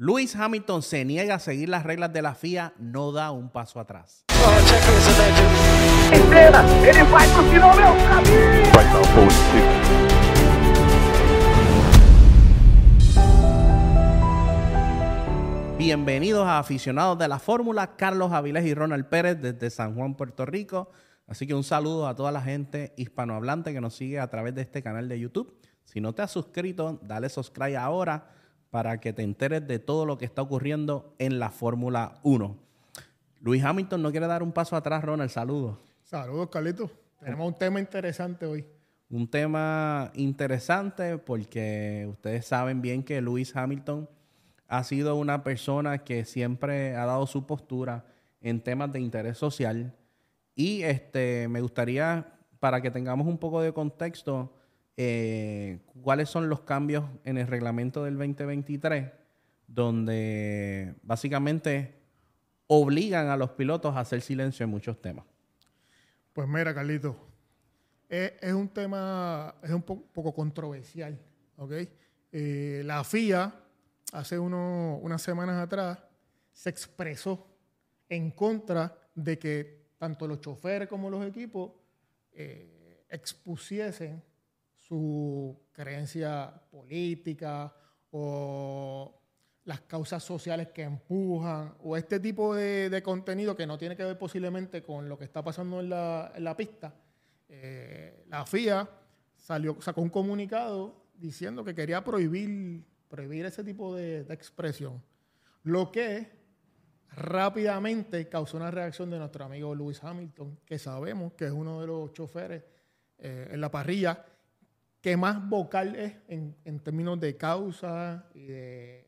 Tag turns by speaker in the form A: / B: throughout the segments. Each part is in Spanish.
A: Luis Hamilton se niega a seguir las reglas de la FIA, no da un paso atrás. Bienvenidos a aficionados de la Fórmula, Carlos Avilés y Ronald Pérez desde San Juan, Puerto Rico. Así que un saludo a toda la gente hispanohablante que nos sigue a través de este canal de YouTube. Si no te has suscrito, dale subscribe ahora para que te enteres de todo lo que está ocurriendo en la Fórmula 1. Luis Hamilton no quiere dar un paso atrás, Ronald. Saludos.
B: Saludos, Carlitos. Tenemos un tema interesante hoy.
A: Un tema interesante porque ustedes saben bien que Luis Hamilton ha sido una persona que siempre ha dado su postura en temas de interés social. Y este, me gustaría, para que tengamos un poco de contexto, eh, cuáles son los cambios en el reglamento del 2023, donde básicamente obligan a los pilotos a hacer silencio en muchos temas.
B: Pues mira, Carlitos, es, un tema, es un po- poco controversial, ¿ok? Eh, la FIA, hace uno- unas semanas atrás, se expresó en contra de que tanto los choferes como los equipos eh, expusiesen su creencia política o las causas sociales que empujan o este tipo de, de contenido que no tiene que ver posiblemente con lo que está pasando en la, en la pista. Eh, la FIA salió, sacó un comunicado diciendo que quería prohibir, prohibir ese tipo de, de expresión, lo que rápidamente causó una reacción de nuestro amigo Lewis Hamilton, que sabemos que es uno de los choferes eh, en la parrilla que más vocal es en, en términos de causa y de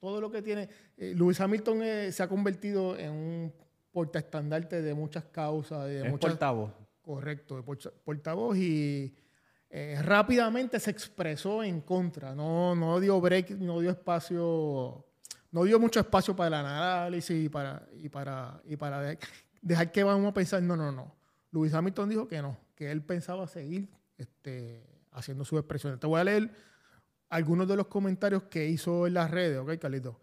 B: todo lo que tiene. Eh, Lewis Hamilton eh, se ha convertido en un portaestandarte de muchas causas, de
A: Es
B: muchas
A: portavoz.
B: Correcto, de porta- portavoz y eh, rápidamente se expresó en contra, no, no dio break, no dio espacio, no dio mucho espacio para el análisis y para, y para, y para de- dejar que vamos a pensar, no, no, no. Luis Hamilton dijo que no, que él pensaba seguir este, haciendo sus expresiones. Te voy a leer algunos de los comentarios que hizo en las redes, ¿ok, Carlito?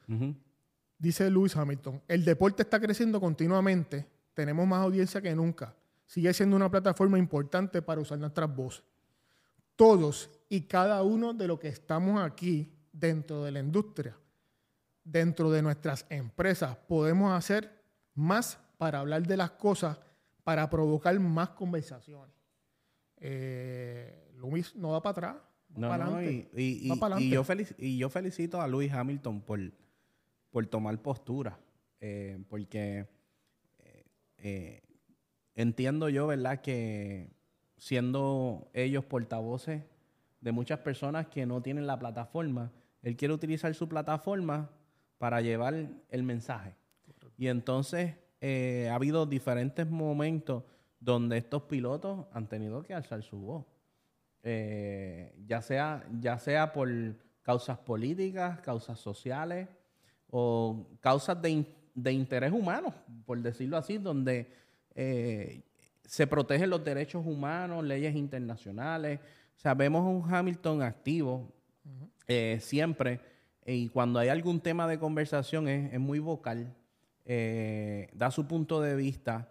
B: Dice Lewis Hamilton, el deporte está creciendo continuamente, tenemos más audiencia que nunca, sigue siendo una plataforma importante para usar nuestras voces. Todos y cada uno de los que estamos aquí dentro de la industria, dentro de nuestras empresas, podemos hacer más para hablar de las cosas, para provocar más conversaciones. Eh, Luis no va para atrás, va
A: No,
B: para
A: no,
B: adelante.
A: y, y-
B: Va
A: y-
B: pa'lante.
A: y yo y yo felicito a Luis Hamilton por, por tomar postura, eh, porque eh, eh, entiendo yo, ¿verdad?, que siendo ellos portavoces de muchas personas que no tienen la plataforma, él quiere utilizar su plataforma para llevar el mensaje. Y entonces ha habido diferentes momentos donde estos pilotos han tenido que alzar su voz eh, ya, sea, ya sea por causas políticas, causas sociales o causas de, in- de interés humano, por decirlo así, donde eh, se protegen los derechos humanos, leyes internacionales. O sea, vemos a un Hamilton activo eh, siempre y cuando hay algún tema de conversación es, es muy vocal, eh, da su punto de vista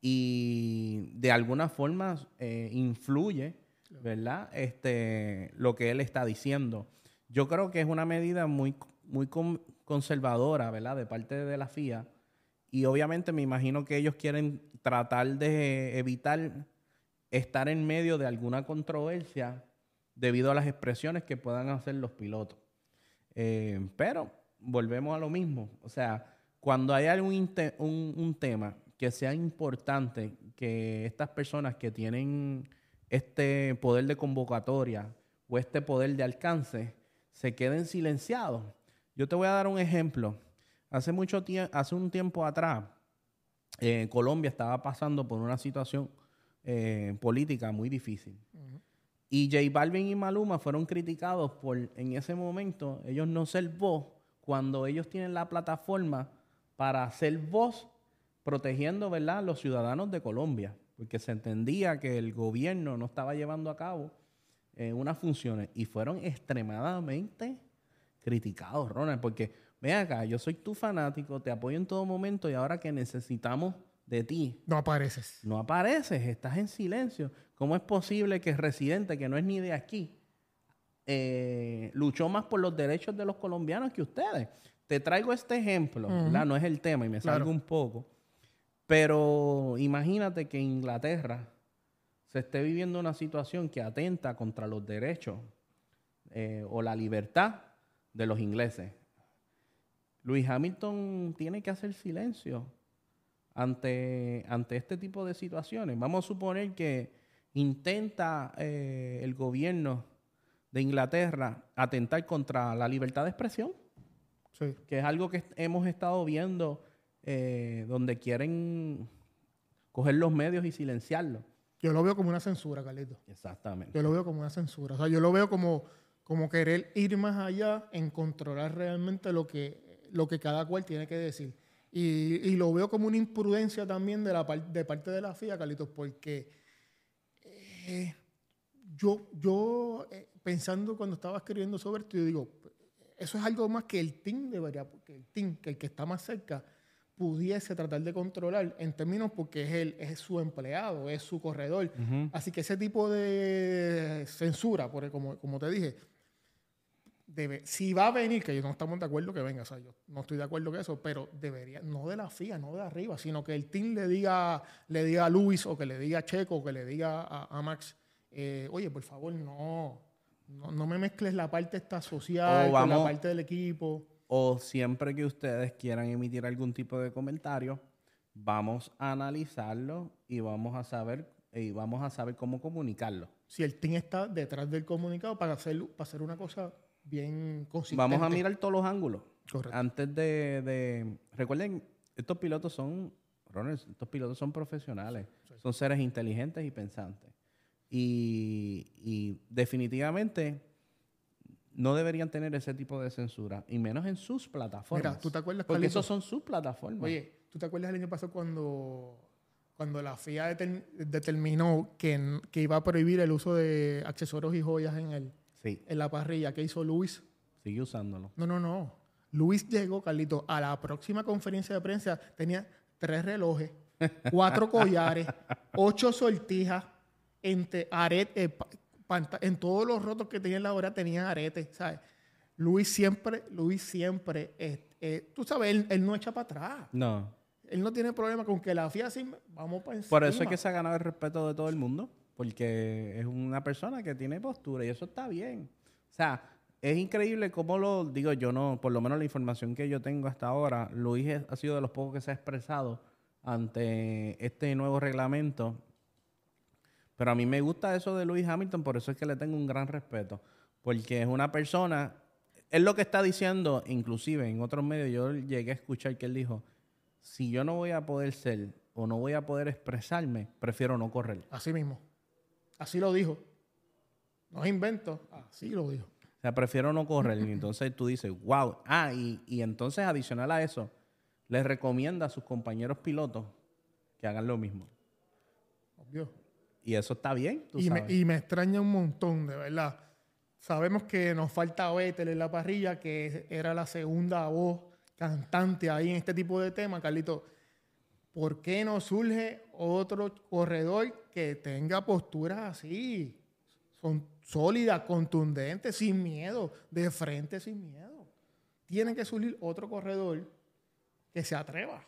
A: y de alguna forma influye, ¿verdad? Este, lo que él está diciendo. Yo creo que es una medida muy, muy con- conservadora, ¿verdad? De parte de la FIA. Y obviamente me imagino que ellos quieren tratar de evitar estar en medio de alguna controversia debido a las expresiones que puedan hacer los pilotos. Eh, pero volvemos a lo mismo. O sea, cuando hay algún un tema que sea importante, que estas personas que tienen este poder de convocatoria o este poder de alcance se queden silenciados. Yo te voy a dar un ejemplo. Hace mucho tiempo, hace un tiempo atrás, eh, Colombia estaba pasando por una situación eh, política muy difícil. Y J Balvin y Maluma fueron criticados por, en ese momento, ellos no ser voz cuando ellos tienen la plataforma para ser voz protegiendo, ¿verdad?, los ciudadanos de Colombia, porque se entendía que el gobierno no estaba llevando a cabo eh, unas funciones y fueron extremadamente criticados, Ronald, porque ven acá, yo soy tu fanático, te apoyo en todo momento y ahora que necesitamos de ti,
B: No apareces.
A: no apareces, estás en silencio. ¿Cómo es posible que el residente, que no es ni de aquí, eh, luchó más por los derechos de los colombianos que ustedes? Te traigo este ejemplo, ¿verdad? No es el tema y me
B: Claro.
A: salgo un poco. Pero imagínate que en Inglaterra se esté viviendo una situación que atenta contra los derechos eh, o la libertad de los ingleses. Luis Hamilton tiene que hacer silencio ante, ante este tipo de situaciones. Vamos a suponer que intenta eh, el gobierno de Inglaterra atentar contra la libertad de expresión,
B: Sí.
A: que es algo que hemos estado viendo eh, donde quieren coger los medios y silenciarlos.
B: Yo lo veo como una censura, Carlito.
A: Exactamente.
B: Yo lo veo como una censura. O sea, yo lo veo como, como querer ir más allá en controlar realmente lo que, lo que cada cual tiene que decir. Y, y lo veo como una imprudencia también de, la par- de parte de la FIA, Carlitos, porque eh, yo, yo eh, pensando cuando estaba escribiendo sobre esto, yo digo, eso es algo más que el team debería, que el team, que el que está más cerca, pudiese tratar de controlar en términos porque es, él, es su empleado, es su corredor. Así que ese tipo de censura, porque como, como te dije, debe, si va a venir, que no estamos de acuerdo que venga, o sea, yo no estoy de acuerdo con eso, pero debería, no de la FIA, no de arriba, sino que el team le diga, le diga a Luis o que le diga a Checo o que le diga a, a Max, eh, oye, por favor, no, no, no me mezcles la parte esta social
A: O
B: con la parte del equipo.
A: O siempre que ustedes quieran emitir algún tipo de comentario, vamos a analizarlo y vamos a saber y vamos a saber cómo comunicarlo.
B: Si el team está detrás del comunicado para hacer, para hacer una cosa bien consistente.
A: Vamos a mirar todos los ángulos.
B: Correcto.
A: Antes de, de- recuerden, estos pilotos son, Ronald, estos pilotos son profesionales, son seres inteligentes y pensantes. Y, y definitivamente no deberían tener ese tipo de censura, y menos en sus plataformas.
B: Mira, ¿tú te acuerdas,
A: Porque esos son sus plataformas.
B: Oye, ¿tú te acuerdas el año pasado cuando, cuando la FIA deter- determinó que, que iba a prohibir el uso de accesorios y joyas en, el,
A: Sí,
B: en la parrilla? ¿Qué hizo Luis?
A: sigue usándolo.
B: No, no, no. Luis llegó, Carlito, a la próxima conferencia de prensa. Tenía tres relojes, cuatro collares, ocho sortijas, entre arete, eh, en todos los rotos que tenía en la hora tenían aretes, ¿sabes? Luis siempre, Luis siempre, eh, eh, tú sabes, él, él no echa para atrás.
A: No.
B: Él no tiene problema con que la FIA así, vamos para encima.
A: Por eso es que se ha ganado el respeto de todo el mundo, porque es una persona que tiene postura y eso está bien. O sea, es increíble cómo lo digo yo, no, por lo menos la información que yo tengo hasta ahora, Luis ha sido de los pocos que se ha expresado ante este nuevo reglamento. Pero a mí me gusta eso de Luis Hamilton, por eso es que le tengo un gran respeto, porque es una persona, es lo que está diciendo, inclusive en otros medios, yo llegué a escuchar que él dijo, si yo no voy a poder ser o no voy a poder expresarme, prefiero no correr.
B: Así mismo. Así lo dijo. No es invento. Así lo dijo.
A: O sea, prefiero no correr. Y entonces tú dices, wow. Ah, y, y entonces adicional a eso, les recomienda a sus compañeros pilotos que hagan lo mismo.
B: Obvio.
A: Y eso está bien, tú
B: Y me, y me extraña un montón, de verdad. Sabemos que nos falta Vettel en la parrilla, que era la segunda voz cantante ahí en este tipo de temas, Carlito. ¿Por qué no surge otro corredor que tenga posturas así? Son sólidas, contundentes, sin miedo, de frente sin miedo. Tiene que surgir otro corredor que se atreva.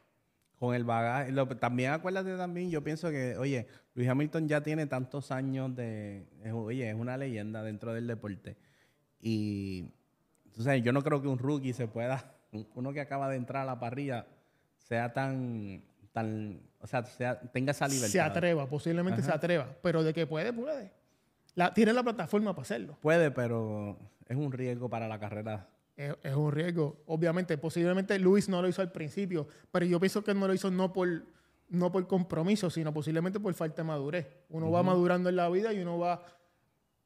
A: Con el bagaje. lo- también acuérdate también, yo pienso que, oye, Luis Hamilton ya tiene tantos años de. es- oye, es una leyenda dentro del deporte. Y. sabes, yo no creo que un rookie se pueda. Uno que acaba de entrar a la parrilla sea tan. tan o sea, sea- tenga esa libertad.
B: Se atreva, posiblemente se atreva. Pero de que puede, puede. La, tiene la plataforma para hacerlo.
A: Puede, pero es un riesgo para la carrera.
B: Es, es un riesgo. Obviamente, posiblemente Luis no lo hizo al principio, pero yo pienso que no lo hizo no por, no por compromiso, sino posiblemente por falta de madurez. Uno va madurando en la vida y uno va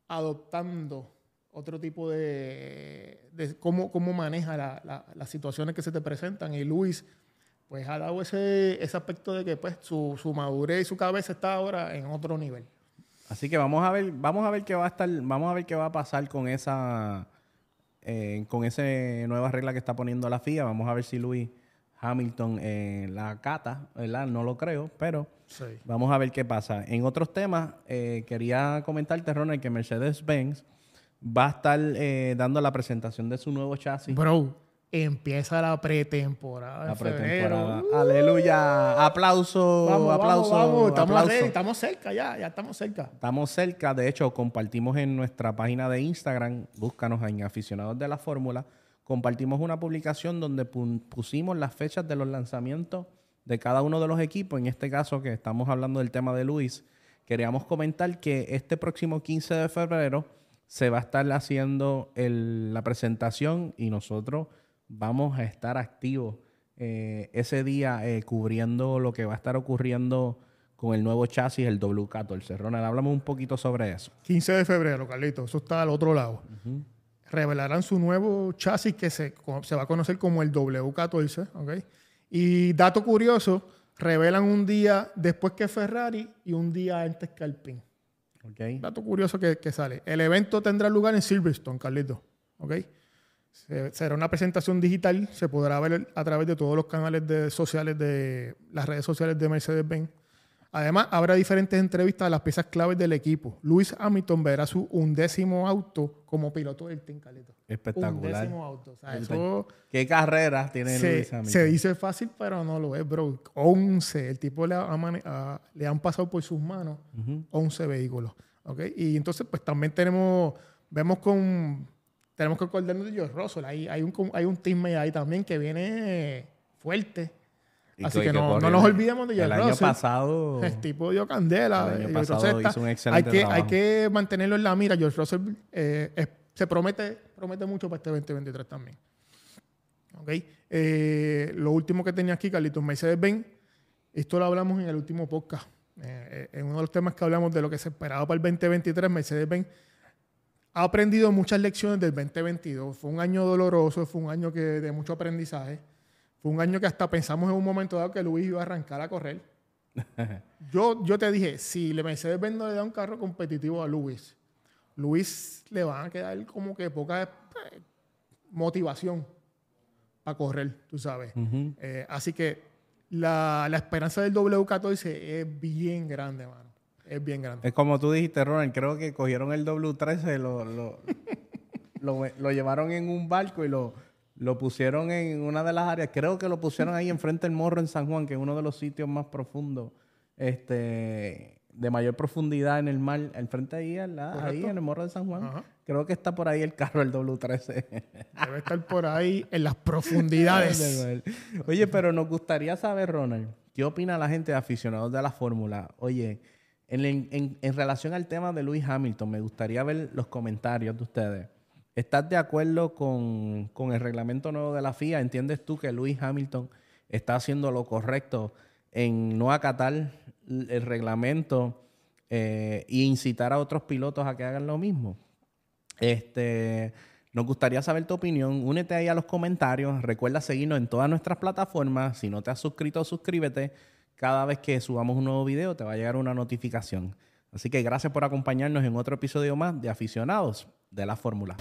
B: adoptando otro tipo de, de cómo, cómo maneja la- la- las situaciones que se te presentan. Y Luis, pues ha dado ese, ese aspecto de que pues su, su madurez y su cabeza está ahora en otro nivel.
A: Así que vamos a ver, vamos a ver qué va a estar, vamos a ver qué va a pasar con esa eh, con esa nueva regla que está poniendo la FIA. Vamos a ver si Luis Hamilton eh, la cata, ¿verdad? No lo creo, pero
B: Sí.
A: vamos a ver qué pasa. En otros temas, eh, quería comentarte, Ronald, que Mercedes-Benz va a estar eh, dando la presentación de su nuevo chasis.
B: Bro, empieza la pretemporada.
A: La pretemporada. Aleluya. Aplauso,
B: Vamos,
A: aplauso.
B: vamos, vamos. Estamos,
A: aplauso.
B: ready, estamos cerca ya, ya estamos cerca.
A: Estamos cerca, de hecho, compartimos en nuestra página de Instagram, búscanos en Aficionados de la Fórmula, compartimos una publicación donde pu- pusimos las fechas de los lanzamientos de cada uno de los equipos. En este caso, que estamos hablando del tema de Luis, queríamos comentar que este próximo 15 de febrero se va a estar haciendo el- la presentación y nosotros vamos a estar activos eh, ese día eh, cubriendo lo que va a estar ocurriendo con el nuevo chasis, el W14. Ronald, háblame un poquito sobre eso.
B: 15 de febrero, Carlito, eso está al otro lado. Revelarán su nuevo chasis que se, va a conocer como el W14, ¿ok? Y dato curioso, revelan un día después que Ferrari y un día antes que Alpine. Dato curioso que, que sale. El evento tendrá lugar en Silverstone, Carlito. ¿Ok? Se- será una presentación digital. Se podrá ver a través de todos los canales de, sociales de las redes sociales de Mercedes-Benz. Además, habrá diferentes entrevistas a las piezas claves del equipo. Luis Hamilton verá su undécimo auto como piloto del Team, Carlito.
A: Espectacular.
B: Undécimo auto. O sea, eso
A: ¿Qué carreras tiene
B: se,
A: Luis Hamilton?
B: se dice fácil, pero no lo es, bro. 11. El tipo le, ha le han pasado por sus manos 11 vehículos. ¿ok? Y entonces, pues también tenemos, vemos con, tenemos que acordarnos de George Russell. Hay, hay, un, hay un teammate ahí también que viene fuerte.
A: Y
B: Así
A: que-
B: que
A: que
B: no, no nos olvidemos de George
A: El año
B: Russell.
A: pasado...
B: El tipo dio candela.
A: El año pasado
B: Russell
A: hizo un
B: hay
A: excelente
B: que, hay
A: trabajo.
B: que mantenerlo en la mira. George Russell eh, es- se promete, promete mucho para este 2023 también. ¿Ok? Eh, lo último que tenía aquí, Carlitos, Mercedes-Benz, esto lo hablamos en el último podcast. Eh, en uno de los temas que hablamos de lo que se esperaba para el 2023, Mercedes-Benz ha aprendido muchas lecciones del 2022. Fue un año doloroso, fue un año que, de mucho aprendizaje. Fue un año que hasta pensamos en un momento dado que Luis iba a arrancar a correr. yo, yo te dije, si le Mercedes-Benz no le da un carro competitivo a Luis, Luis le van a quedar como que poca eh, motivación para correr, tú sabes. Eh, así que la, la esperanza del W14 es bien grande, mano. Es bien grande.
A: Es como tú dijiste, Ronald, creo que cogieron el W13, lo, lo, lo, lo llevaron en un barco y lo, lo pusieron en una de las áreas. Creo que lo pusieron ahí enfrente del morro en San Juan, que es uno de los sitios más profundos, este, de mayor profundidad en el mar. Enfrente ahí, al lado, ahí en el morro de San Juan.
B: Ajá.
A: Creo que está por ahí el carro, el W13.
B: Debe estar por ahí en las profundidades.
A: Oye, pero nos gustaría saber, Ronald, ¿qué opina la gente de aficionados de la Fórmula? Oye, en, relación al tema de Lewis Hamilton, me gustaría ver los comentarios de ustedes. ¿Estás de acuerdo con, con el reglamento nuevo de la FIA? ¿Entiendes tú que Lewis Hamilton está haciendo lo correcto en no acatar el reglamento eh, e incitar a otros pilotos a que hagan lo mismo? Este, nos gustaría saber tu opinión. Únete ahí a los comentarios. Recuerda seguirnos en todas nuestras plataformas. Si no te has suscrito, suscríbete. Cada vez que subamos un nuevo video te va a llegar una notificación. Así que gracias por acompañarnos en otro episodio más de Aficionados de la Fórmula.